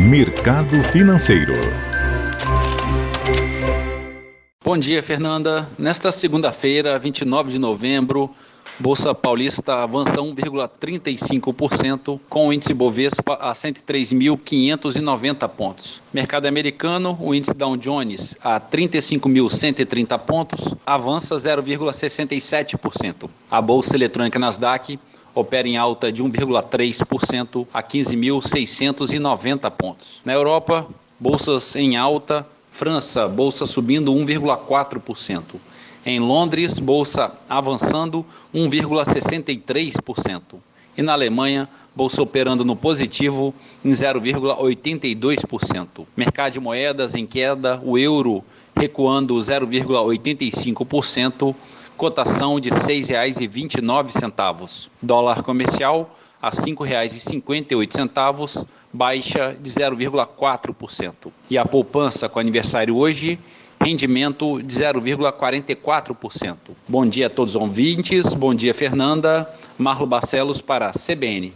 Mercado Financeiro. Bom dia, Fernanda. Nesta segunda-feira, 29 de novembro, Bolsa Paulista avança 1,35%, com o índice Bovespa a 103.590 pontos. Mercado americano, o índice Dow Jones a 35.130 pontos, avança 0,67%. A bolsa eletrônica Nasdaq opera em alta de 1,3% a 15.690 pontos. Na Europa, bolsas em alta, França, bolsa subindo 1,4%. Em Londres, bolsa avançando 1,63%. E na Alemanha, bolsa operando no positivo em 0,82%. Mercado de moedas em queda, o euro recuando 0,85%, cotação de R$ 6,29. Dólar comercial a R$ 5,58, baixa de 0,4%. E a poupança com aniversário hoje rendimento de 0,44%. Bom dia a todos os ouvintes, bom dia Fernanda, Marlo Barcelos para a CBN.